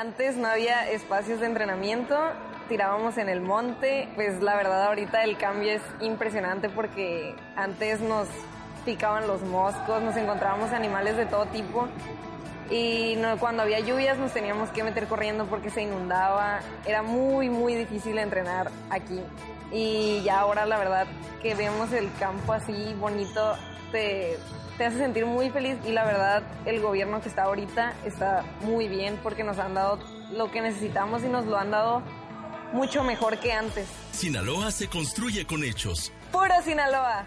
Antes no había espacios de entrenamiento, tirábamos en el monte, pues la verdad ahorita el cambio es impresionante porque antes nos picaban los moscos, nos encontrábamos animales de todo tipo y cuando había lluvias nos teníamos que meter corriendo porque se inundaba, era muy muy difícil entrenar aquí. Y ya ahora la verdad que vemos el campo así bonito te te hace sentir muy feliz y la verdad el gobierno que está ahorita está muy bien porque nos han dado lo que necesitamos y nos lo han dado mucho mejor que antes. Sinaloa se construye con hechos. Puro Sinaloa.